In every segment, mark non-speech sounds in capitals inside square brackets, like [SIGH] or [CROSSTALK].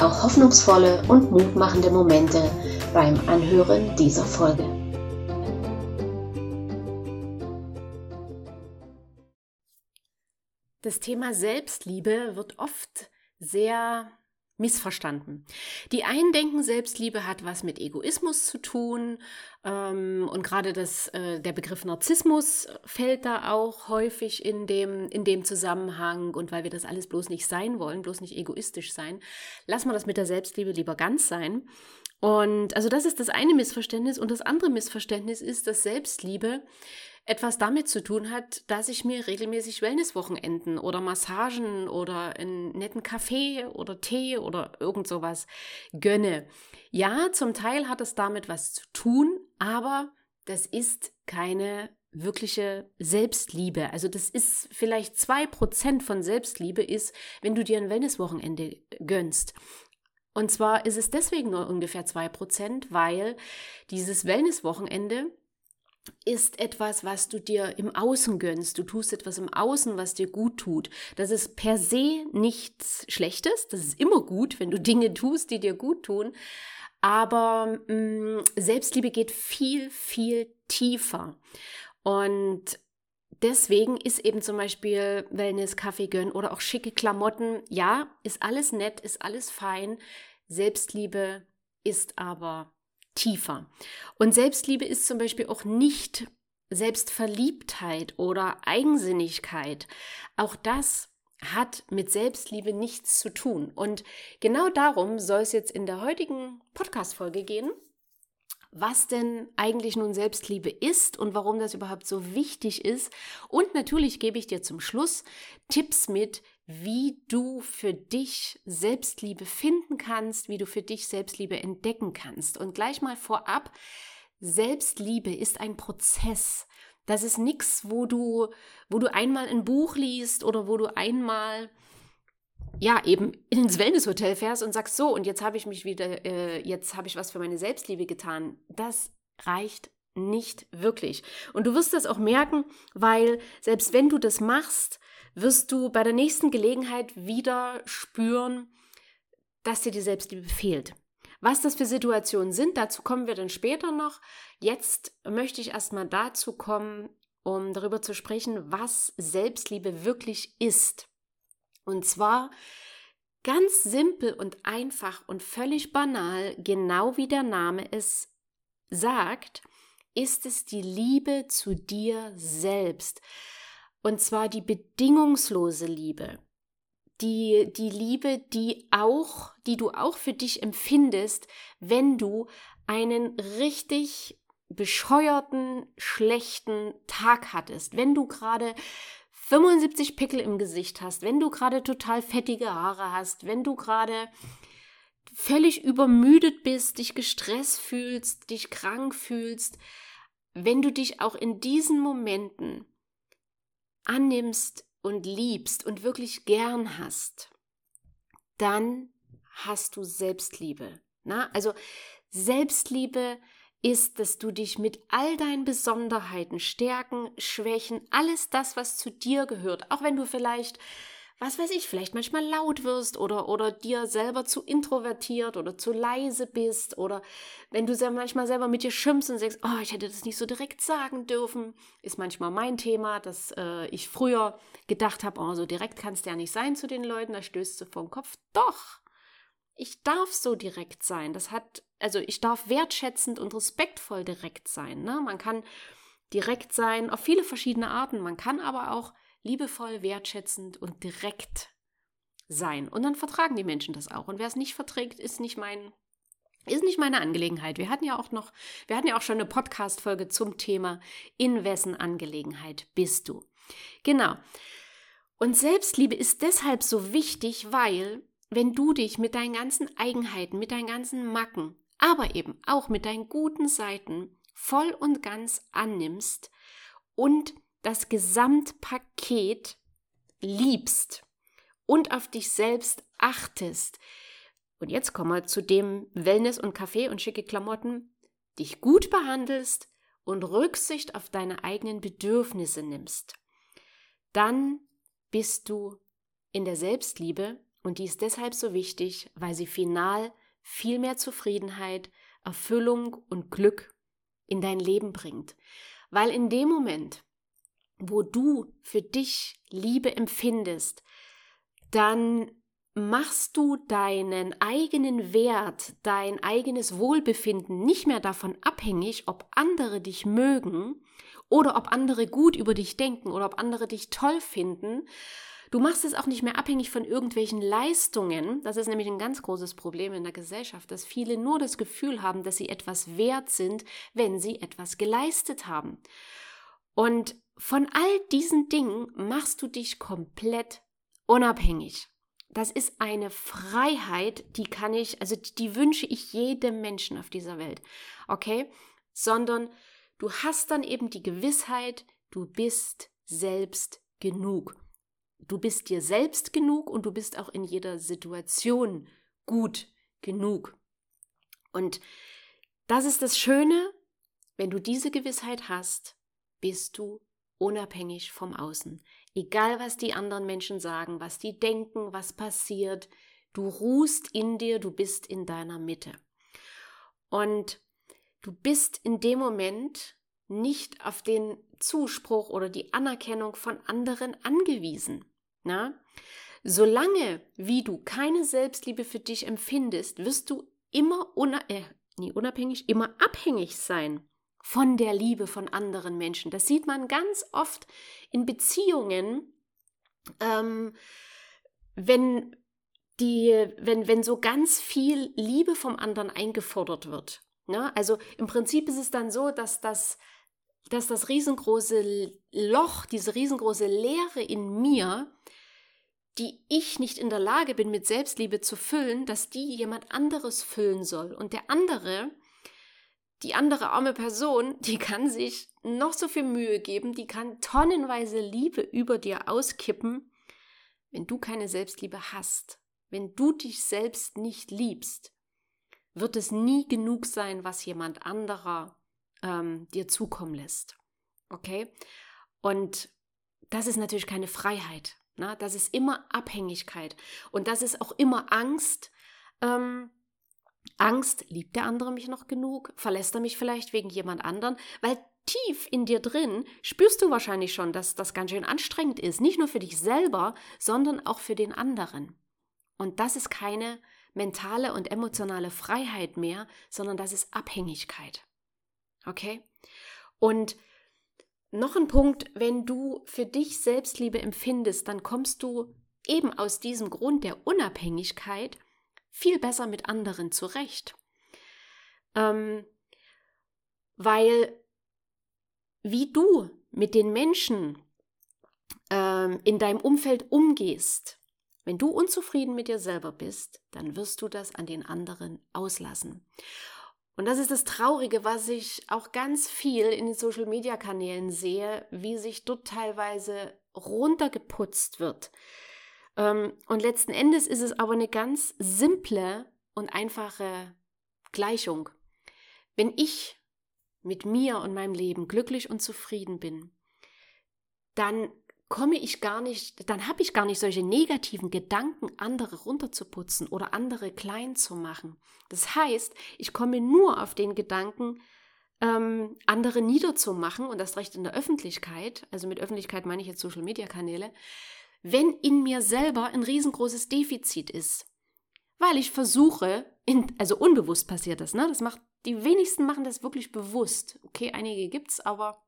auch hoffnungsvolle und mutmachende Momente beim Anhören dieser Folge. Das Thema Selbstliebe wird oft sehr missverstanden. Die einen denken, Selbstliebe hat was mit Egoismus zu tun ähm, und gerade das, äh, der Begriff Narzissmus fällt da auch häufig in dem, in dem Zusammenhang und weil wir das alles bloß nicht sein wollen, bloß nicht egoistisch sein, lassen wir das mit der Selbstliebe lieber ganz sein. Und also das ist das eine Missverständnis und das andere Missverständnis ist, dass Selbstliebe etwas damit zu tun hat, dass ich mir regelmäßig Wellnesswochenenden oder Massagen oder einen netten Kaffee oder Tee oder irgend sowas gönne. Ja, zum Teil hat es damit was zu tun, aber das ist keine wirkliche Selbstliebe. Also das ist vielleicht zwei Prozent von Selbstliebe ist, wenn du dir ein Wellnesswochenende gönnst. Und zwar ist es deswegen nur ungefähr zwei Prozent, weil dieses Wellnesswochenende ist etwas, was du dir im Außen gönnst. Du tust etwas im Außen, was dir gut tut. Das ist per se nichts Schlechtes. Das ist immer gut, wenn du [LAUGHS] Dinge tust, die dir gut tun. Aber mh, mm, Selbstliebe geht viel, viel tiefer. Und deswegen ist eben zum Beispiel Wellness, Kaffee gönnen oder auch schicke Klamotten. Ja, ist alles nett, ist alles fein. Selbstliebe ist aber tiefer. Und Selbstliebe ist zum Beispiel auch nicht Selbstverliebtheit oder Eigensinnigkeit. Auch das hat mit Selbstliebe nichts zu tun. Und genau darum soll es jetzt in der heutigen Podcast-Folge gehen was denn eigentlich nun Selbstliebe ist und warum das überhaupt so wichtig ist. Und natürlich gebe ich dir zum Schluss Tipps mit, wie du für dich Selbstliebe finden kannst, wie du für dich Selbstliebe entdecken kannst. Und gleich mal vorab, Selbstliebe ist ein Prozess. Das ist nichts, wo du, wo du einmal ein Buch liest oder wo du einmal ja, eben ins Wellnesshotel fährst und sagst, so, und jetzt habe ich mich wieder, äh, jetzt habe ich was für meine Selbstliebe getan. Das reicht nicht wirklich. Und du wirst das auch merken, weil selbst wenn du das machst, wirst du bei der nächsten Gelegenheit wieder spüren, dass dir die Selbstliebe fehlt. Was das für Situationen sind, dazu kommen wir dann später noch. Jetzt möchte ich erstmal dazu kommen, um darüber zu sprechen, was Selbstliebe wirklich ist. Und zwar ganz simpel und einfach und völlig banal, genau wie der Name es sagt, ist es die Liebe zu dir selbst. Und zwar die bedingungslose Liebe. Die, die Liebe, die auch, die du auch für dich empfindest, wenn du einen richtig bescheuerten, schlechten Tag hattest, wenn du gerade 75 Pickel im Gesicht hast, wenn du gerade total fettige Haare hast, wenn du gerade völlig übermüdet bist, dich gestresst fühlst, dich krank fühlst, wenn du dich auch in diesen Momenten annimmst und liebst und wirklich gern hast, dann hast du Selbstliebe. Na? Also Selbstliebe ist, dass du dich mit all deinen Besonderheiten, Stärken, Schwächen, alles das, was zu dir gehört, auch wenn du vielleicht, was weiß ich, vielleicht manchmal laut wirst oder, oder dir selber zu introvertiert oder zu leise bist oder wenn du manchmal selber mit dir schimpfst und sagst, oh, ich hätte das nicht so direkt sagen dürfen, ist manchmal mein Thema, dass äh, ich früher gedacht habe, oh, so direkt kannst du ja nicht sein zu den Leuten, da stößt du vom Kopf. Doch, ich darf so direkt sein. Das hat, also ich darf wertschätzend und respektvoll direkt sein. Ne? Man kann direkt sein auf viele verschiedene Arten. Man kann aber auch liebevoll, wertschätzend und direkt sein. Und dann vertragen die Menschen das auch. Und wer es nicht verträgt, ist nicht mein, ist nicht meine Angelegenheit. Wir hatten ja auch noch, wir hatten ja auch schon eine Podcast-Folge zum Thema, in wessen Angelegenheit bist du? Genau. Und Selbstliebe ist deshalb so wichtig, weil wenn du dich mit deinen ganzen Eigenheiten, mit deinen ganzen Macken, aber eben auch mit deinen guten Seiten voll und ganz annimmst und das Gesamtpaket liebst und auf dich selbst achtest. Und jetzt kommen wir zu dem Wellness und Kaffee und schicke Klamotten, dich gut behandelst und Rücksicht auf deine eigenen Bedürfnisse nimmst. Dann bist du in der Selbstliebe und die ist deshalb so wichtig, weil sie final viel mehr Zufriedenheit, Erfüllung und Glück in dein Leben bringt. Weil in dem Moment, wo du für dich Liebe empfindest, dann machst du deinen eigenen Wert, dein eigenes Wohlbefinden nicht mehr davon abhängig, ob andere dich mögen oder ob andere gut über dich denken oder ob andere dich toll finden. Du machst es auch nicht mehr abhängig von irgendwelchen Leistungen. Das ist nämlich ein ganz großes Problem in der Gesellschaft, dass viele nur das Gefühl haben, dass sie etwas wert sind, wenn sie etwas geleistet haben. Und von all diesen Dingen machst du dich komplett unabhängig. Das ist eine Freiheit, die kann ich, also die wünsche ich jedem Menschen auf dieser Welt. Okay? Sondern du hast dann eben die Gewissheit, du bist selbst genug. Du bist dir selbst genug und du bist auch in jeder Situation gut genug. Und das ist das Schöne, wenn du diese Gewissheit hast, bist du unabhängig vom Außen. Egal, was die anderen Menschen sagen, was die denken, was passiert, du ruhst in dir, du bist in deiner Mitte. Und du bist in dem Moment nicht auf den Zuspruch oder die Anerkennung von anderen angewiesen. Na? Solange wie du keine Selbstliebe für dich empfindest, wirst du immer una äh, nie unabhängig, immer abhängig sein von der Liebe von anderen Menschen. Das sieht man ganz oft in Beziehungen, ähm, wenn die, wenn, wenn so ganz viel Liebe vom anderen eingefordert wird. Ne? Also im Prinzip ist es dann so, dass das, dass das riesengroße Loch, diese riesengroße Leere in mir, die ich nicht in der Lage bin, mit Selbstliebe zu füllen, dass die jemand anderes füllen soll. Und der andere, die andere arme Person, die kann sich noch so viel Mühe geben, die kann tonnenweise Liebe über dir auskippen, wenn du keine Selbstliebe hast, wenn du dich selbst nicht liebst, wird es nie genug sein, was jemand anderer ähm, dir zukommen lässt. Okay? Und das ist natürlich keine Freiheit. Na? Das ist immer Abhängigkeit. Und das ist auch immer Angst, ähm, Angst, liebt der andere mich noch genug? Verlässt er mich vielleicht wegen jemand anderen? Weil tief in dir drin spürst du wahrscheinlich schon, dass das ganz schön anstrengend ist. Nicht nur für dich selber, sondern auch für den anderen. Und das ist keine mentale und emotionale Freiheit mehr, sondern das ist Abhängigkeit. Okay? Und noch ein Punkt, wenn du für dich Selbstliebe empfindest, dann kommst du eben aus diesem Grund der Unabhängigkeit viel besser mit anderen zurecht. Ähm, weil wie du mit den Menschen ähm, in deinem Umfeld umgehst, wenn du unzufrieden mit dir selber bist, dann wirst du das an den anderen auslassen. Und das ist das Traurige, was ich auch ganz viel in den Social-Media-Kanälen sehe, wie sich dort teilweise runtergeputzt wird. Ähm, und letzten Endes ist es aber eine ganz simple und einfache Gleichung. Wenn ich mit mir und meinem Leben glücklich und zufrieden bin, dann komme ich gar nicht, dann habe ich gar nicht solche negativen Gedanken, andere runterzuputzen oder andere klein zu machen. Das heißt, ich komme nur auf den Gedanken, ähm, andere niederzumachen und das recht in der Öffentlichkeit, also mit Öffentlichkeit meine ich jetzt Social-Media-Kanäle, wenn in mir selber ein riesengroßes Defizit ist. Weil ich versuche, in, also unbewusst passiert das, ne? Das macht, die wenigsten machen das wirklich bewusst. Okay, einige gibt's, aber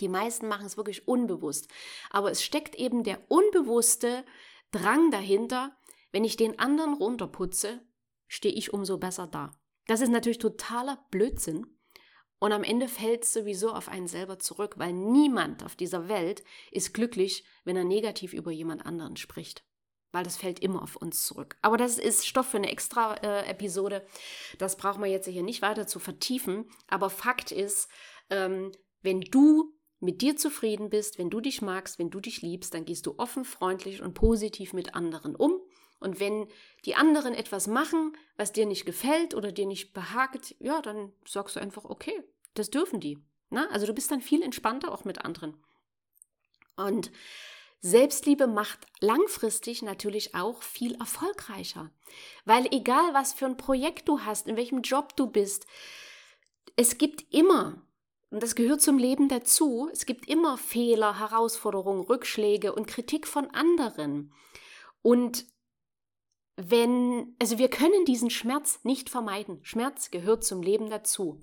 die meisten machen es wirklich unbewusst. Aber es steckt eben der unbewusste Drang dahinter, wenn ich den anderen runterputze, stehe ich umso besser da. Das ist natürlich totaler Blödsinn, und am Ende fällt es sowieso auf einen selber zurück, weil niemand auf dieser Welt ist glücklich, wenn er negativ über jemand anderen spricht. weil das fällt immer auf uns zurück. Aber das ist Stoff für eine extra äh, Episode. Das brauchen wir jetzt hier nicht weiter zu vertiefen. Aber Fakt ist, ähm, wenn du mit dir zufrieden bist, wenn du dich magst, wenn du dich liebst, dann gehst du offen, freundlich und positiv mit anderen um. Und wenn die anderen etwas machen, was dir nicht gefällt oder dir nicht behagt, ja, dann sagst du einfach, okay, das dürfen die. Na? Also du bist dann viel entspannter auch mit anderen. Und Selbstliebe macht langfristig natürlich auch viel erfolgreicher. Weil egal was für ein Projekt du hast, in welchem Job du bist, es gibt immer, und das gehört zum Leben dazu, es gibt immer Fehler, Herausforderungen, Rückschläge und Kritik von anderen. Und wenn, also wir können diesen Schmerz nicht vermeiden. Schmerz gehört zum Leben dazu.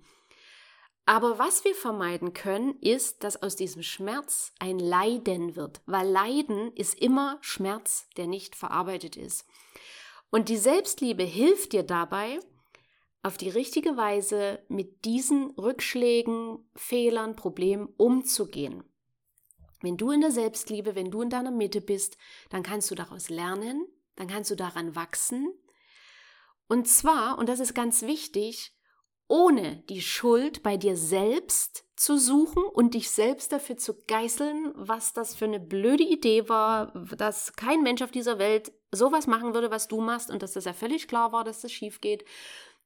Aber was wir vermeiden können, ist, dass aus diesem Schmerz ein Leiden wird, weil Leiden ist immer Schmerz, der nicht verarbeitet ist. Und die Selbstliebe hilft dir dabei, auf die richtige Weise mit diesen Rückschlägen, Fehlern, Problemen umzugehen. Wenn du in der Selbstliebe, wenn du in deiner Mitte bist, dann kannst du daraus lernen, dann kannst du daran wachsen. Und zwar, und das ist ganz wichtig, ohne die Schuld bei dir selbst zu suchen und dich selbst dafür zu geißeln, was das für eine blöde Idee war, dass kein Mensch auf dieser Welt sowas machen würde, was du machst und dass das ja völlig klar war, dass das schief geht.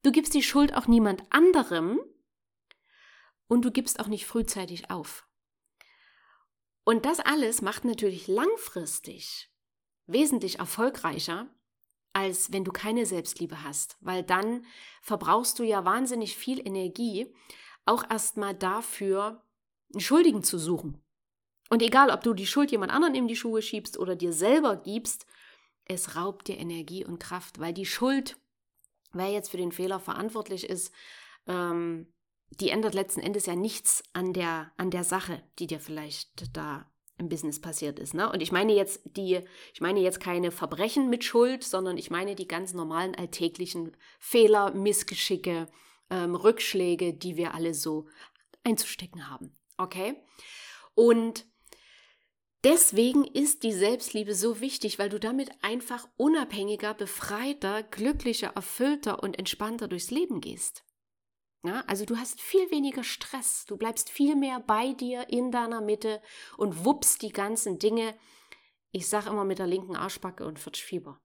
Du gibst die Schuld auch niemand anderem und du gibst auch nicht frühzeitig auf. Und das alles macht natürlich langfristig wesentlich erfolgreicher, als wenn du keine Selbstliebe hast, weil dann verbrauchst du ja wahnsinnig viel Energie, auch erstmal dafür, einen Schuldigen zu suchen. Und egal, ob du die Schuld jemand anderen in die Schuhe schiebst oder dir selber gibst, es raubt dir Energie und Kraft, weil die Schuld, wer jetzt für den Fehler verantwortlich ist, ähm, die ändert letzten Endes ja nichts an der, an der Sache, die dir vielleicht da im Business passiert ist. Ne? Und ich meine jetzt die, ich meine jetzt keine Verbrechen mit Schuld, sondern ich meine die ganz normalen alltäglichen Fehler, Missgeschicke, ähm, Rückschläge, die wir alle so einzustecken haben. Okay? Und deswegen ist die Selbstliebe so wichtig, weil du damit einfach unabhängiger, befreiter, glücklicher, erfüllter und entspannter durchs Leben gehst. Ja, also du hast viel weniger Stress, du bleibst viel mehr bei dir in deiner Mitte und wuppst die ganzen Dinge. Ich sage immer mit der linken Arschbacke und wird Fieber.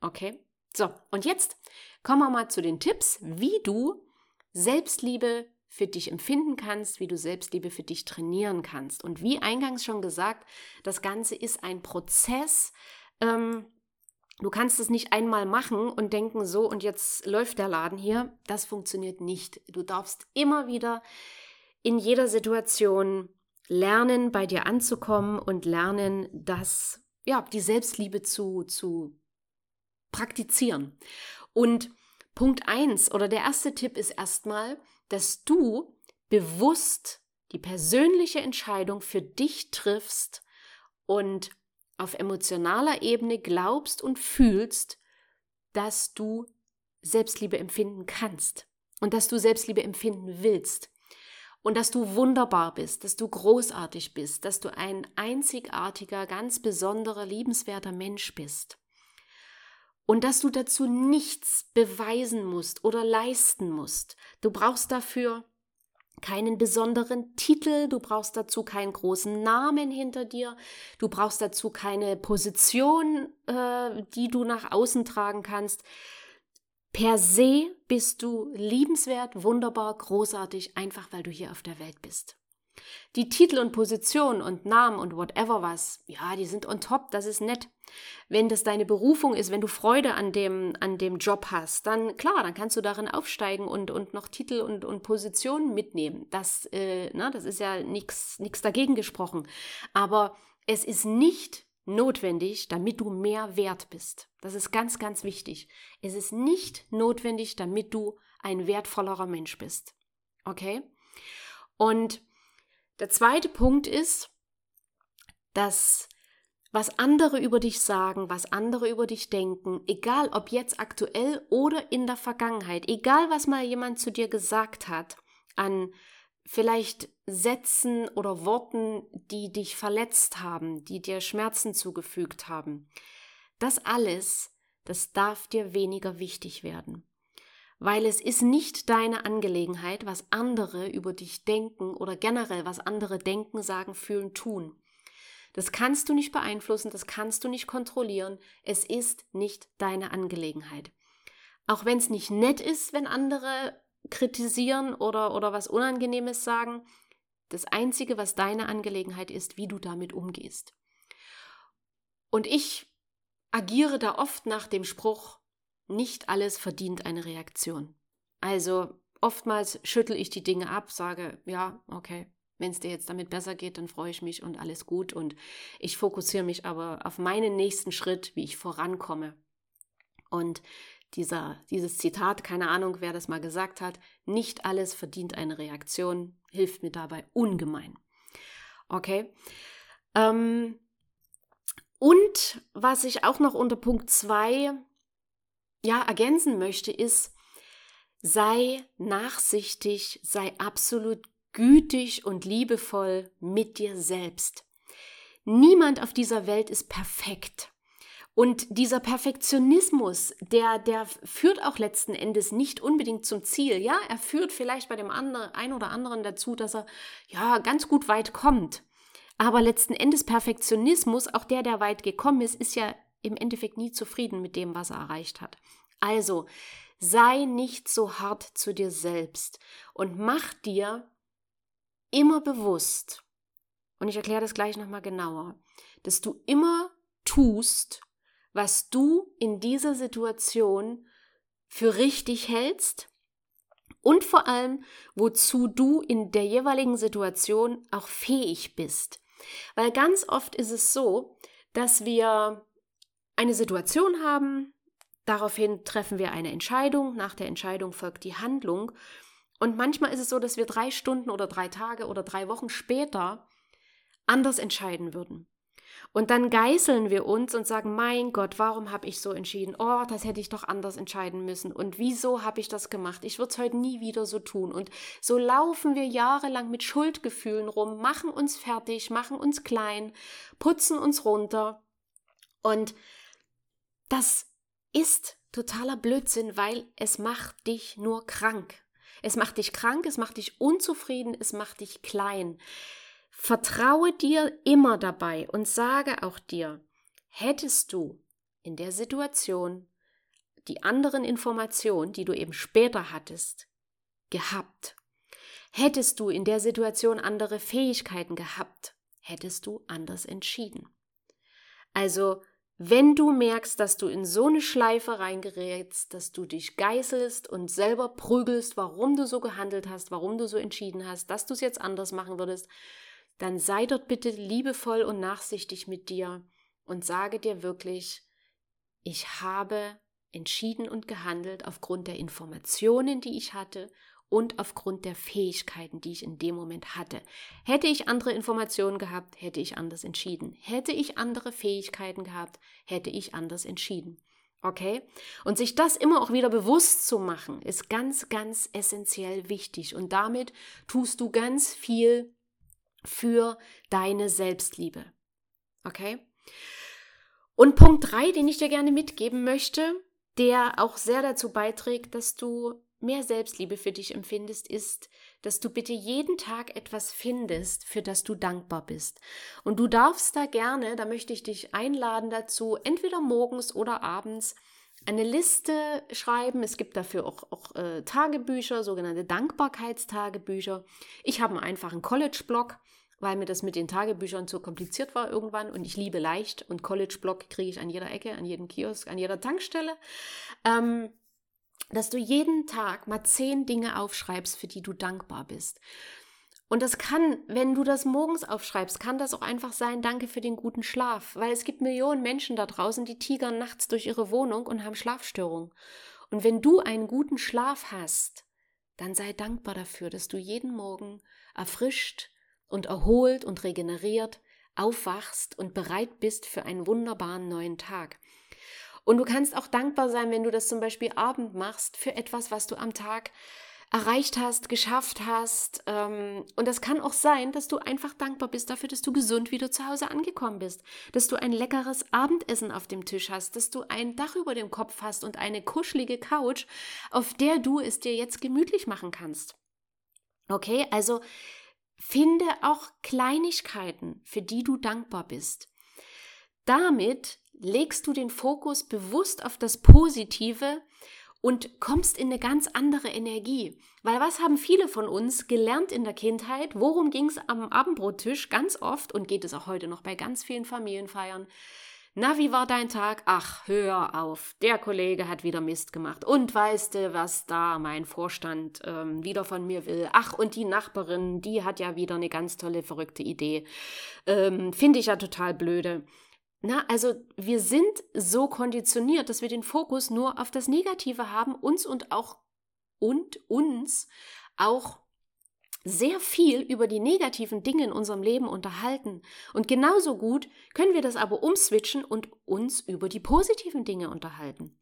Okay? So, und jetzt kommen wir mal zu den Tipps, wie du Selbstliebe für dich empfinden kannst, wie du Selbstliebe für dich trainieren kannst. Und wie eingangs schon gesagt, das Ganze ist ein Prozess, ähm, Du kannst es nicht einmal machen und denken, so und jetzt läuft der Laden hier. Das funktioniert nicht. Du darfst immer wieder in jeder Situation lernen, bei dir anzukommen und lernen, das, ja, die Selbstliebe zu, zu praktizieren. Und Punkt eins oder der erste Tipp ist erstmal, dass du bewusst die persönliche Entscheidung für dich triffst und auf emotionaler Ebene glaubst und fühlst, dass du Selbstliebe empfinden kannst und dass du Selbstliebe empfinden willst und dass du wunderbar bist, dass du großartig bist, dass du ein einzigartiger, ganz besonderer, liebenswerter Mensch bist und dass du dazu nichts beweisen musst oder leisten musst. Du brauchst dafür keinen besonderen Titel, du brauchst dazu keinen großen Namen hinter dir, du brauchst dazu keine Position, äh, die du nach außen tragen kannst. Per se bist du liebenswert, wunderbar, großartig, einfach weil du hier auf der Welt bist. Die Titel und Position und Namen und whatever was, ja, die sind on top, das ist nett. Wenn das deine Berufung ist, wenn du Freude an dem, an dem Job hast, dann klar, dann kannst du darin aufsteigen und, und noch Titel und, und Positionen mitnehmen. Das, äh, na, das ist ja nichts dagegen gesprochen. Aber es ist nicht notwendig, damit du mehr wert bist. Das ist ganz, ganz wichtig. Es ist nicht notwendig, damit du ein wertvollerer Mensch bist. Okay? Und der zweite Punkt ist, dass was andere über dich sagen, was andere über dich denken, egal ob jetzt aktuell oder in der Vergangenheit, egal was mal jemand zu dir gesagt hat, an vielleicht Sätzen oder Worten, die dich verletzt haben, die dir Schmerzen zugefügt haben, Das alles, das darf dir weniger wichtig werden. Weil es ist nicht deine Angelegenheit, was andere über dich denken oder generell was andere denken, sagen, fühlen, tun. Das kannst du nicht beeinflussen, das kannst du nicht kontrollieren. Es ist nicht deine Angelegenheit. Auch wenn es nicht nett ist, wenn andere kritisieren oder, oder was Unangenehmes sagen, das Einzige, was deine Angelegenheit ist, wie du damit umgehst. Und ich agiere da oft nach dem Spruch, nicht alles verdient eine Reaktion. Also oftmals schüttel ich die Dinge ab, sage, ja, okay, wenn es dir jetzt damit besser geht, dann freue ich mich und alles gut. Und ich fokussiere mich aber auf meinen nächsten Schritt, wie ich vorankomme. Und dieser, dieses Zitat, keine Ahnung, wer das mal gesagt hat, nicht alles verdient eine Reaktion, hilft mir dabei ungemein. Okay. Ähm, und was ich auch noch unter Punkt 2 ja, ergänzen möchte, ist, sei nachsichtig, sei absolut gütig und liebevoll mit dir selbst. Niemand auf dieser Welt ist perfekt. Und dieser Perfektionismus, der, der führt auch letzten Endes nicht unbedingt zum Ziel. Ja, er führt vielleicht bei dem anderen, ein oder anderen dazu, dass er ja ganz gut weit kommt. Aber letzten Endes Perfektionismus, auch der, der weit gekommen ist, ist ja im Endeffekt nie zufrieden mit dem, was er erreicht hat. Also sei nicht so hart zu dir selbst und mach dir immer bewusst, und ich erkläre das gleich nochmal genauer, dass du immer tust, was du in dieser Situation für richtig hältst und vor allem, wozu du in der jeweiligen Situation auch fähig bist. Weil ganz oft ist es so, dass wir eine Situation haben, daraufhin treffen wir eine Entscheidung, nach der Entscheidung folgt die Handlung und manchmal ist es so, dass wir drei Stunden oder drei Tage oder drei Wochen später anders entscheiden würden. Und dann geißeln wir uns und sagen, mein Gott, warum habe ich so entschieden? Oh, das hätte ich doch anders entscheiden müssen. Und wieso habe ich das gemacht? Ich würde es heute nie wieder so tun. Und so laufen wir jahrelang mit Schuldgefühlen rum, machen uns fertig, machen uns klein, putzen uns runter. Und das ist totaler Blödsinn, weil es macht dich nur krank. Es macht dich krank, es macht dich unzufrieden, es macht dich klein. Vertraue dir immer dabei und sage auch dir, hättest du in der Situation die anderen Informationen, die du eben später hattest, gehabt, hättest du in der Situation andere Fähigkeiten gehabt, hättest du anders entschieden. Also wenn du merkst, dass du in so eine Schleife reingerätst, dass du dich geißelst und selber prügelst, warum du so gehandelt hast, warum du so entschieden hast, dass du es jetzt anders machen würdest, dann sei dort bitte liebevoll und nachsichtig mit dir und sage dir wirklich, ich habe entschieden und gehandelt aufgrund der Informationen, die ich hatte und aufgrund der Fähigkeiten, die ich in dem Moment hatte. Hätte ich andere Informationen gehabt, hätte ich anders entschieden. Hätte ich andere Fähigkeiten gehabt, hätte ich anders entschieden. Okay? Und sich das immer auch wieder bewusst zu machen, ist ganz, ganz essentiell wichtig. Und damit tust du ganz viel für deine Selbstliebe. Okay? Und Punkt drei, den ich dir gerne mitgeben möchte, der auch sehr dazu beiträgt, dass du mehr Selbstliebe für dich empfindest, ist, dass du bitte jeden Tag etwas findest, für das du dankbar bist. Und du darfst da gerne, da möchte ich dich einladen dazu, entweder morgens oder abends eine Liste schreiben. Es gibt dafür auch, auch äh, Tagebücher, sogenannte Dankbarkeitstagebücher. Ich habe einen einfachen College-Blog, weil mir das mit den Tagebüchern zu kompliziert war irgendwann und ich liebe leicht und College-Blog kriege ich an jeder Ecke, an jedem Kiosk, an jeder Tankstelle. Ähm, dass du jeden Tag mal zehn Dinge aufschreibst, für die du dankbar bist. Und das kann, wenn du das morgens aufschreibst, kann das auch einfach sein, danke für den guten Schlaf, weil es gibt Millionen Menschen da draußen, die tigern nachts durch ihre Wohnung und haben Schlafstörungen. Und wenn du einen guten Schlaf hast, dann sei dankbar dafür, dass du jeden Morgen erfrischt und erholt und regeneriert aufwachst und bereit bist für einen wunderbaren neuen Tag. Und du kannst auch dankbar sein, wenn du das zum Beispiel Abend machst, für etwas, was du am Tag erreicht hast, geschafft hast. Ähm, und das kann auch sein, dass du einfach dankbar bist dafür, dass du gesund wieder zu Hause angekommen bist, dass du ein leckeres Abendessen auf dem Tisch hast, dass du ein Dach über dem Kopf hast und eine kuschelige Couch, auf der du es dir jetzt gemütlich machen kannst. Okay, also finde auch Kleinigkeiten, für die du dankbar bist. Damit legst du den Fokus bewusst auf das Positive und kommst in eine ganz andere Energie. Weil was haben viele von uns gelernt in der Kindheit? Worum ging es am Abendbrottisch ganz oft und geht es auch heute noch bei ganz vielen Familienfeiern? Na, wie war dein Tag? Ach, hör auf, der Kollege hat wieder Mist gemacht. Und weißt du, was da mein Vorstand ähm, wieder von mir will? Ach, und die Nachbarin, die hat ja wieder eine ganz tolle, verrückte Idee. Ähm, Finde ich ja total blöde. Na, also wir sind so konditioniert, dass wir den Fokus nur auf das Negative haben, uns und auch und uns auch sehr viel über die negativen Dinge in unserem Leben unterhalten. Und genauso gut können wir das aber umswitchen und uns über die positiven Dinge unterhalten.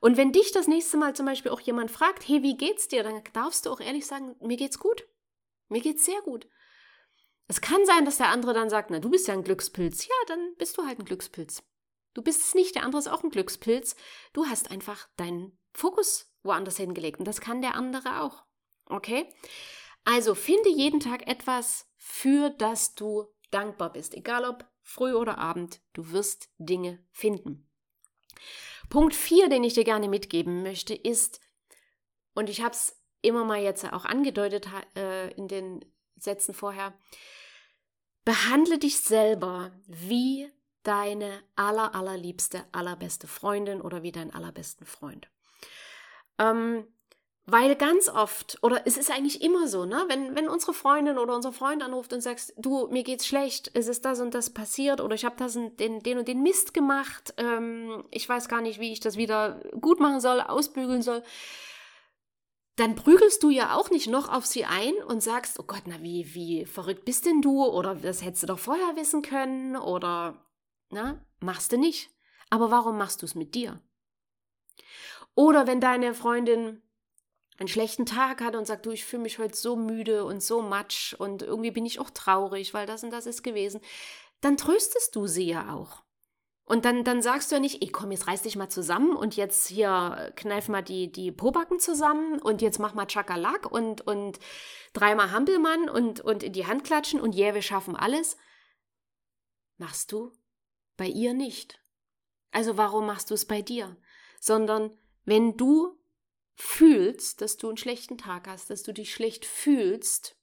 Und wenn dich das nächste Mal zum Beispiel auch jemand fragt, hey, wie geht's dir, dann darfst du auch ehrlich sagen, mir geht's gut. Mir geht's sehr gut. Es kann sein, dass der andere dann sagt, na, du bist ja ein Glückspilz. Ja, dann bist du halt ein Glückspilz. Du bist es nicht, der andere ist auch ein Glückspilz. Du hast einfach deinen Fokus woanders hingelegt und das kann der andere auch. Okay? Also finde jeden Tag etwas, für das du dankbar bist. Egal ob früh oder abend, du wirst Dinge finden. Punkt 4, den ich dir gerne mitgeben möchte, ist, und ich habe es immer mal jetzt auch angedeutet äh, in den Sätzen vorher, behandle dich selber wie deine aller, allerliebste, allerbeste Freundin oder wie dein allerbesten Freund. Ähm, weil ganz oft, oder es ist eigentlich immer so, ne, wenn, wenn unsere Freundin oder unser Freund anruft und sagt, du, mir geht's schlecht, es ist das und das passiert oder ich habe das und den, den und den Mist gemacht, ähm, ich weiß gar nicht, wie ich das wieder gut machen soll, ausbügeln soll, dann prügelst du ja auch nicht noch auf sie ein und sagst, oh Gott, na wie, wie verrückt bist denn du? Oder das hättest du doch vorher wissen können oder, na, machst du nicht. Aber warum machst du es mit dir? Oder wenn deine Freundin einen schlechten Tag hat und sagt, du, ich fühle mich heute so müde und so matsch und irgendwie bin ich auch traurig, weil das und das ist gewesen, dann tröstest du sie ja auch. Und dann, dann sagst du ja nicht, ey, komm, jetzt reiß dich mal zusammen und jetzt hier kneif mal die, die Pobacken zusammen und jetzt mach mal Chakalak und, und dreimal Hampelmann und, und in die Hand klatschen und yeah, wir schaffen alles. Machst du bei ihr nicht. Also warum machst du es bei dir? Sondern wenn du fühlst, dass du einen schlechten Tag hast, dass du dich schlecht fühlst,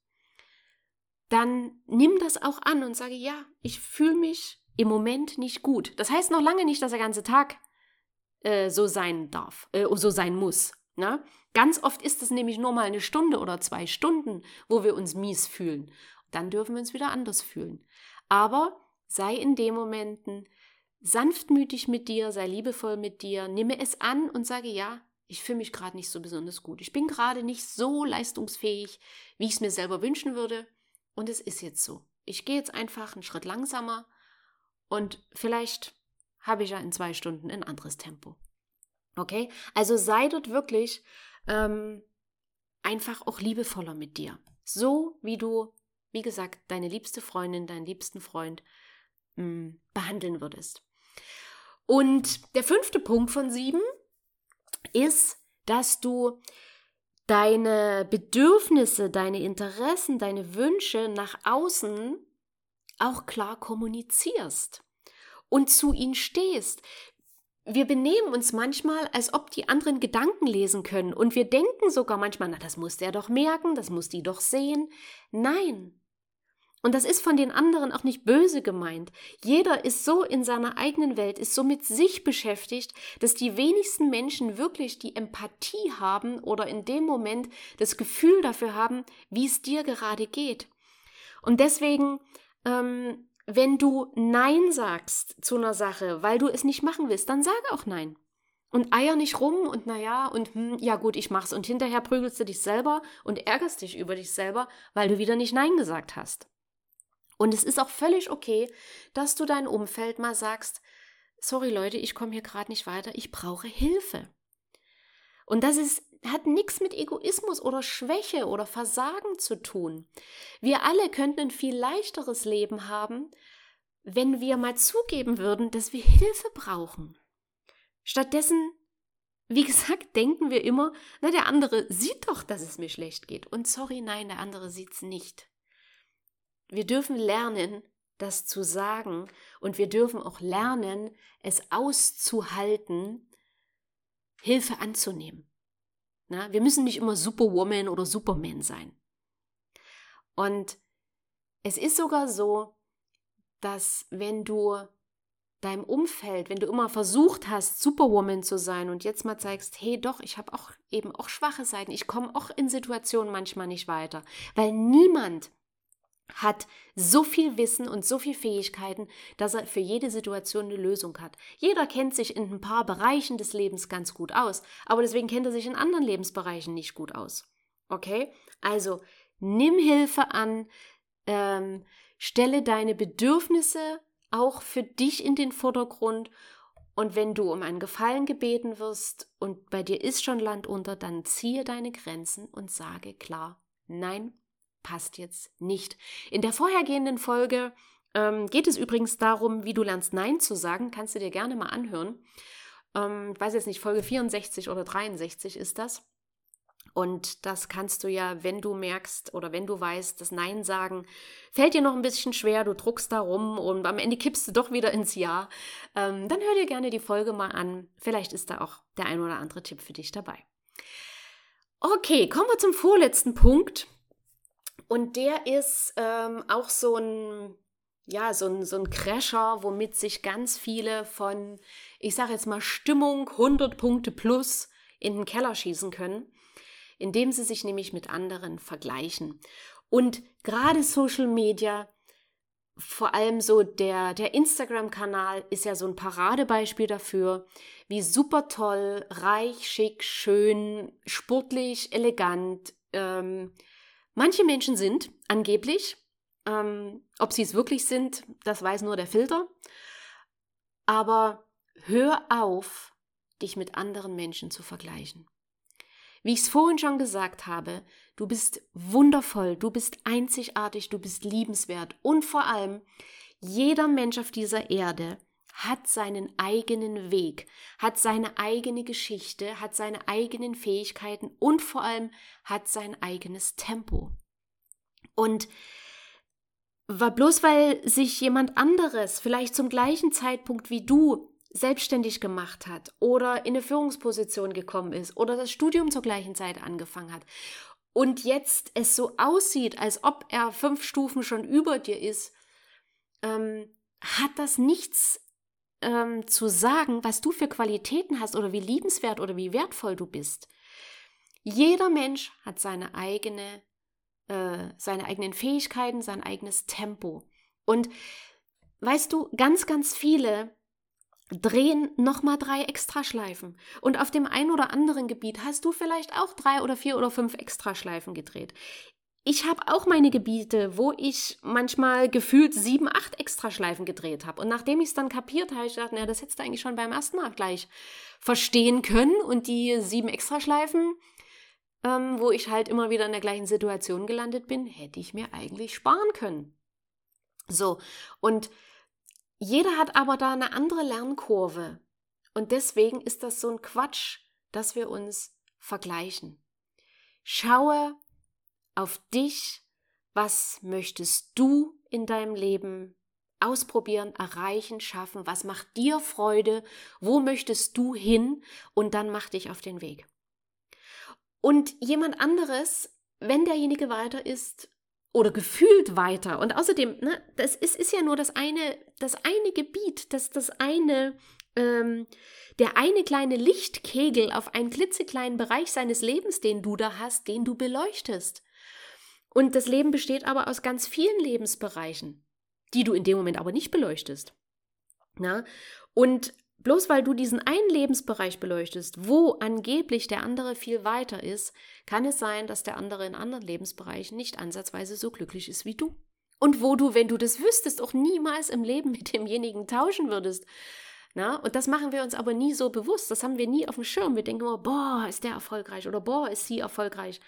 dann nimm das auch an und sage, ja, ich fühle mich im Moment nicht gut. Das heißt noch lange nicht, dass der ganze Tag äh, so sein darf, äh, so sein muss. Ne? Ganz oft ist es nämlich nur mal eine Stunde oder zwei Stunden, wo wir uns mies fühlen. Dann dürfen wir uns wieder anders fühlen. Aber sei in den Momenten sanftmütig mit dir, sei liebevoll mit dir, nimme es an und sage ja, ich fühle mich gerade nicht so besonders gut. Ich bin gerade nicht so leistungsfähig, wie ich es mir selber wünschen würde. Und es ist jetzt so. Ich gehe jetzt einfach einen Schritt langsamer und vielleicht habe ich ja in zwei Stunden ein anderes Tempo. Okay? Also sei dort wirklich ähm, einfach auch liebevoller mit dir. So wie du, wie gesagt, deine liebste Freundin, deinen liebsten Freund mh, mm, behandeln würdest. Und der fünfte Punkt von sieben ist, dass du deine Bedürfnisse, deine Interessen, deine Wünsche nach außen auch klar kommunizierst und zu ihnen stehst. Wir benehmen uns manchmal, als ob die anderen Gedanken lesen können und wir denken sogar manchmal, na, das muss der doch merken, das muss die doch sehen. Nein. Und das ist von den anderen auch nicht böse gemeint. Jeder ist so in seiner eigenen Welt, ist so mit sich beschäftigt, dass die wenigsten Menschen wirklich die Empathie haben oder in dem Moment das Gefühl dafür haben, wie es dir gerade geht. Und deswegen ähm, wenn du Nein sagst zu einer Sache, weil du es nicht machen willst, dann sag auch Nein. Und eier nicht rum und naja und hm, ja gut, ich mach's. Und hinterher prügelst du dich selber und ärgerst dich über dich selber, weil du wieder nicht Nein gesagt hast. Und es ist auch völlig okay, dass du dein Umfeld mal sagst, sorry Leute, ich komme hier gerade nicht weiter, ich brauche Hilfe. Und das ist hat nichts mit Egoismus oder Schwäche oder Versagen zu tun. Wir alle könnten ein viel leichteres Leben haben, wenn wir mal zugeben würden, dass wir Hilfe brauchen. Stattdessen, wie [LAUGHS] gesagt, denken wir immer, na, der andere sieht doch, dass es mir schlecht geht. Und sorry, nein, der andere sieht's nicht. Wir dürfen lernen, das zu sagen und wir dürfen auch lernen, es auszuhalten, Hilfe anzunehmen. Na, wir müssen nicht immer Superwoman oder Superman sein. Und es ist sogar so, dass wenn du deinem Umfeld, wenn du immer versucht hast, Superwoman zu sein und jetzt mal zeigst, hey doch, ich habe auch eben auch schwache Seiten, ich komme auch in Situationen manchmal nicht weiter, weil niemand hat so viel Wissen und so viel Fähigkeiten, dass er für jede Situation eine Lösung hat. Jeder kennt sich in ein paar Bereichen des Lebens ganz gut aus, aber deswegen kennt er sich in anderen Lebensbereichen nicht gut aus. Okay? Also nimm Hilfe an, ähm, stelle deine Bedürfnisse auch für dich in den Vordergrund und wenn du um einen Gefallen gebeten wirst und bei dir ist schon Land unter, dann ziehe deine Grenzen und sage klar, nein, passt jetzt nicht. In der vorhergehenden Folge ähm, geht es übrigens darum, wie du lernst Nein zu sagen. Kannst du dir gerne mal anhören. Ähm, ich weiß jetzt nicht, Folge 64 oder 63 ist das. Und das kannst du ja, wenn du merkst oder wenn du weißt, das Nein sagen fällt dir noch ein bisschen schwer, du druckst da rum und am Ende kippst du doch wieder ins Ja, ähm, dann hör dir gerne die Folge mal an. Vielleicht ist da auch der ein oder andere Tipp für dich dabei. Okay, kommen wir zum vorletzten Punkt. Und der ist ähm, auch so ein, ja, so ein, so ein Crasher, womit sich ganz viele von, ich sage jetzt mal, Stimmung 100 Punkte plus in den Keller schießen können, indem sie sich nämlich mit anderen vergleichen. Und gerade Social Media, vor allem so der, der Instagram-Kanal ist ja so ein Paradebeispiel dafür, wie super toll, reich, schick, schön, sportlich, elegant, ähm, Manche Menschen sind angeblich, ähm, ob sie es wirklich sind, das weiß nur der Filter. Aber hör auf, dich mit anderen Menschen zu vergleichen. Wie ich es vorhin schon gesagt habe, du bist wundervoll, du bist einzigartig, du bist liebenswert und vor allem jeder Mensch auf dieser Erde hat seinen eigenen Weg, hat seine eigene Geschichte, hat seine eigenen Fähigkeiten und vor allem hat sein eigenes Tempo. Und war bloß weil sich jemand anderes vielleicht zum gleichen Zeitpunkt wie du selbstständig gemacht hat oder in eine Führungsposition gekommen ist oder das Studium zur gleichen Zeit angefangen hat und jetzt es so aussieht, als ob er fünf Stufen schon über dir ist, ähm, hat das nichts ähm, zu sagen, was du für Qualitäten hast oder wie liebenswert oder wie wertvoll du bist. Jeder Mensch hat seine eigene, äh, seine eigenen Fähigkeiten, sein eigenes Tempo. Und weißt du, ganz, ganz viele drehen nochmal drei Extraschleifen. Und auf dem einen oder anderen Gebiet hast du vielleicht auch drei oder vier oder fünf Extraschleifen gedreht ich habe auch meine Gebiete, wo ich manchmal gefühlt sieben, acht Extraschleifen gedreht habe. Und nachdem ich es dann kapiert habe, ich gedacht, na, das hättest du eigentlich schon beim ersten Mal gleich verstehen können. Und die sieben Extraschleifen, ähm, wo ich halt immer wieder in der gleichen Situation gelandet bin, hätte ich mir eigentlich sparen können. So, und jeder hat aber da eine andere Lernkurve. Und deswegen ist das so ein Quatsch, dass wir uns vergleichen. Schaue auf dich, was möchtest du in deinem Leben ausprobieren, erreichen, schaffen, was macht dir Freude, wo möchtest du hin und dann mach dich auf den Weg. Und jemand anderes, wenn derjenige weiter ist oder gefühlt weiter und außerdem, ne, das ist, ist ja nur das eine, das eine Gebiet, das, das eine, ähm, der eine kleine Lichtkegel auf einen klitzekleinen Bereich seines Lebens, den du da hast, den du beleuchtest. Und das Leben besteht aber aus ganz vielen Lebensbereichen, die du in dem Moment aber nicht beleuchtest. Na? Und bloß weil du diesen einen Lebensbereich beleuchtest, wo angeblich der andere viel weiter ist, kann es sein, dass der andere in anderen Lebensbereichen nicht ansatzweise so glücklich ist wie du. Und wo du, wenn du das wüsstest, auch niemals im Leben mit demjenigen tauschen würdest. Na, und das machen wir uns aber nie so bewusst. Das haben wir nie auf dem Schirm. Wir denken immer, boah, ist der erfolgreich oder boah, ist sie erfolgreich.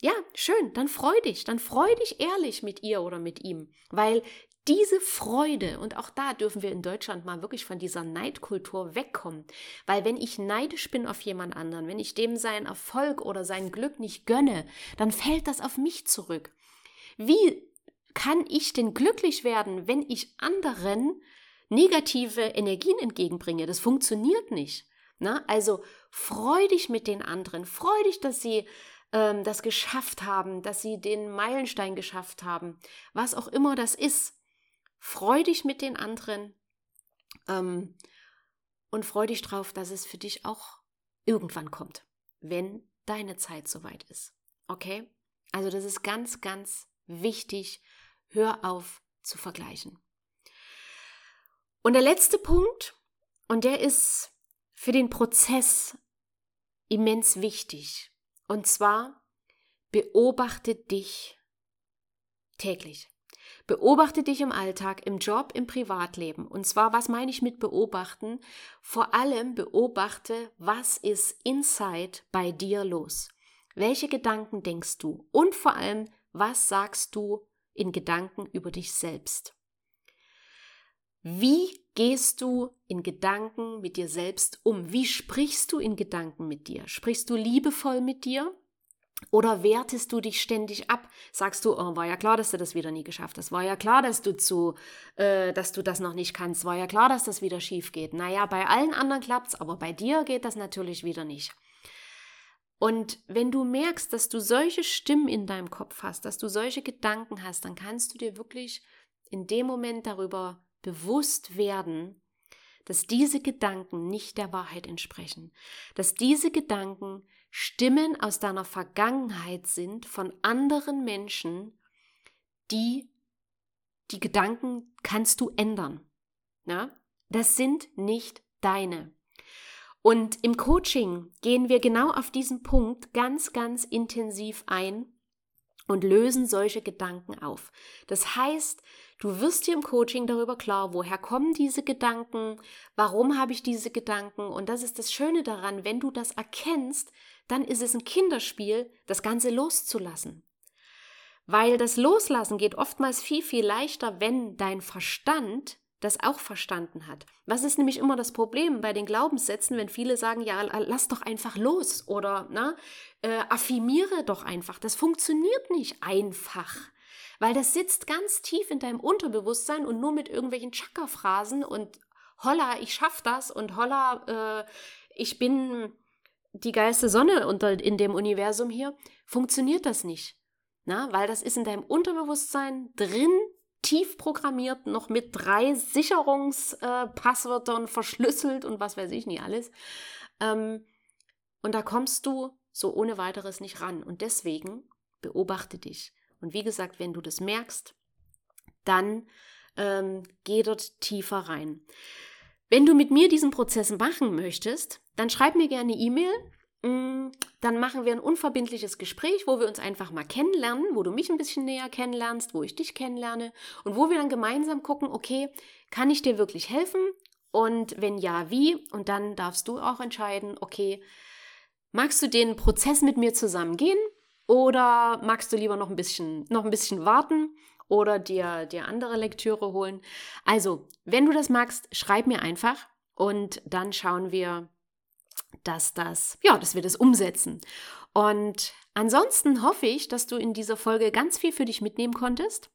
Ja, schön, dann freu dich, dann freu dich ehrlich mit ihr oder mit ihm, weil diese Freude, und auch da dürfen wir in Deutschland mal wirklich von dieser Neidkultur wegkommen, weil wenn ich neidisch bin auf jemand anderen, wenn ich dem seinen Erfolg oder sein Glück nicht gönne, dann fällt das auf mich zurück. Wie kann ich denn glücklich werden, wenn ich anderen negative Energien entgegenbringe? Das funktioniert nicht. Na, also freu dich mit den anderen, freu dich, dass sie ähm, das geschafft haben, dass sie den Meilenstein geschafft haben, was auch immer das ist. Freu dich mit den anderen ähm, und freu dich drauf, dass es für dich auch irgendwann kommt, wenn deine Zeit soweit ist. Okay? Also das ist ganz, ganz wichtig. Hör auf zu vergleichen. Und der letzte Punkt, und der ist für den Prozess immens wichtig. Und zwar beobachte dich täglich. Beobachte dich im Alltag, im Job, im Privatleben. Und zwar, was meine ich mit beobachten? Vor allem beobachte, was ist inside bei dir los? Welche Gedanken denkst du? Und vor allem, was sagst du in Gedanken über dich selbst? Wie gehst du in Gedanken mit dir selbst um? Wie sprichst du in Gedanken mit dir? Sprichst du liebevoll mit dir? Oder wertest du dich ständig ab? Sagst du, oh, war ja klar, dass du das wieder nie geschafft hast. War ja klar, dass du zu, äh, dass du das noch nicht kannst. War ja klar, dass das wieder schief geht. Naja, bei allen anderen klappt's, aber bei dir geht das natürlich wieder nicht. Und wenn du merkst, dass du solche Stimmen in deinem Kopf hast, dass du solche Gedanken hast, dann kannst du dir wirklich in dem Moment darüber bewusst werden, dass diese Gedanken nicht der Wahrheit entsprechen, dass diese Gedanken Stimmen aus deiner Vergangenheit sind von anderen Menschen, die die Gedanken kannst du ändern. Ja? Das sind nicht deine. Und im Coaching gehen wir genau auf diesen Punkt ganz, ganz intensiv ein und lösen solche Gedanken auf. Das heißt, du wirst dir im Coaching darüber klar, woher kommen diese Gedanken, warum habe ich diese Gedanken und das ist das Schöne daran, wenn du das erkennst, dann ist es ein Kinderspiel, das Ganze loszulassen. Weil das Loslassen geht oftmals viel, viel leichter, wenn dein Verstand das auch verstanden hat. Was ist nämlich immer das Problem bei den Glaubenssätzen, wenn viele sagen, ja, lass doch einfach los oder na, äh, affirmiere doch einfach. Das funktioniert nicht einfach, weil das sitzt ganz tief in deinem Unterbewusstsein und nur mit irgendwelchen Chakra-Phrasen und holla, ich schaff das und holla, äh, ich bin die geilste Sonne unter, in dem Universum hier, funktioniert das nicht. Na, weil das ist in deinem Unterbewusstsein drin tief programmiert, noch mit drei Sicherungspasswörtern äh, [LAUGHS] verschlüsselt und was weiß ich nicht alles. Ähm, und da kommst du so ohne weiteres nicht ran. Und deswegen beobachte dich. Und wie gesagt, wenn du das merkst, dann ähm, geh dort tiefer rein. Wenn du mit mir diesen Prozess machen möchtest, dann schreib mir gerne E-Mail dann machen wir ein unverbindliches Gespräch, wo wir uns einfach mal kennenlernen, wo du mich ein bisschen näher kennenlernst, wo ich dich kennenlerne und wo wir dann gemeinsam gucken, okay, kann ich dir wirklich helfen? Und wenn ja, wie? Und dann darfst du auch entscheiden, okay, magst du den Prozess mit mir zusammen gehen oder magst du lieber noch ein bisschen, noch ein bisschen warten oder dir, dir andere Lektüre holen? Also, wenn du das magst, schreib mir einfach und dann schauen wir, dass das, ja, dass wir das umsetzen. Und ansonsten hoffe ich, dass du in dieser Folge ganz viel für dich mitnehmen konntest.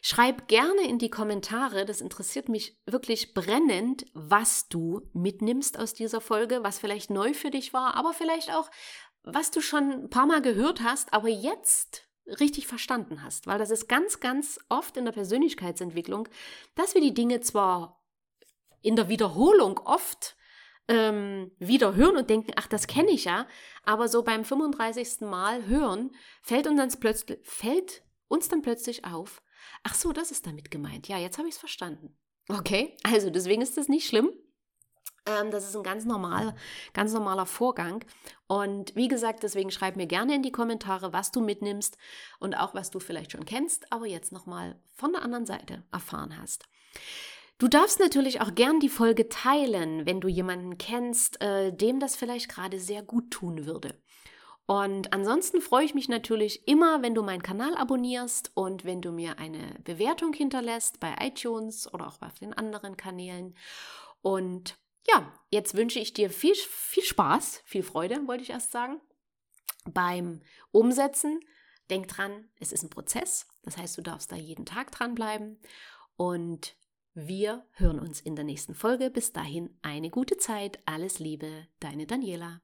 Schreib gerne in die Kommentare, das interessiert mich wirklich brennend, was du mitnimmst aus dieser Folge, was vielleicht neu für dich war, aber vielleicht auch, was du schon ein paar Mal gehört hast, aber jetzt richtig verstanden hast. Weil das ist ganz, ganz oft in der Persönlichkeitsentwicklung, dass wir die Dinge zwar in der Wiederholung oft ähm, wieder hören und denken, ach, das kenne ich ja. Aber so beim 35. Mal hören, fällt uns dann plötzlich, fällt uns dann plötzlich auf, ach so, das ist damit gemeint. Ja, jetzt habe ich es verstanden. Okay, also deswegen ist das nicht schlimm. Ähm, das ist ein ganz normaler, ganz normaler Vorgang. Und wie gesagt, deswegen schreib mir gerne in die Kommentare, was du mitnimmst und auch was du vielleicht schon kennst, aber jetzt nochmal von der anderen Seite erfahren hast. Du darfst natürlich auch gern die Folge teilen, wenn du jemanden kennst, äh, dem das vielleicht gerade sehr gut tun würde. Und ansonsten freue ich mich natürlich immer, wenn du meinen Kanal abonnierst und wenn du mir eine Bewertung hinterlässt bei iTunes oder auch auf den anderen Kanälen. Und ja, jetzt wünsche ich dir viel, viel Spaß, viel Freude, wollte ich erst sagen, beim Umsetzen. Denk dran, es ist ein Prozess. Das heißt, du darfst da jeden Tag dranbleiben. Und wir hören uns in der nächsten Folge. Bis dahin eine gute Zeit. Alles Liebe, deine Daniela.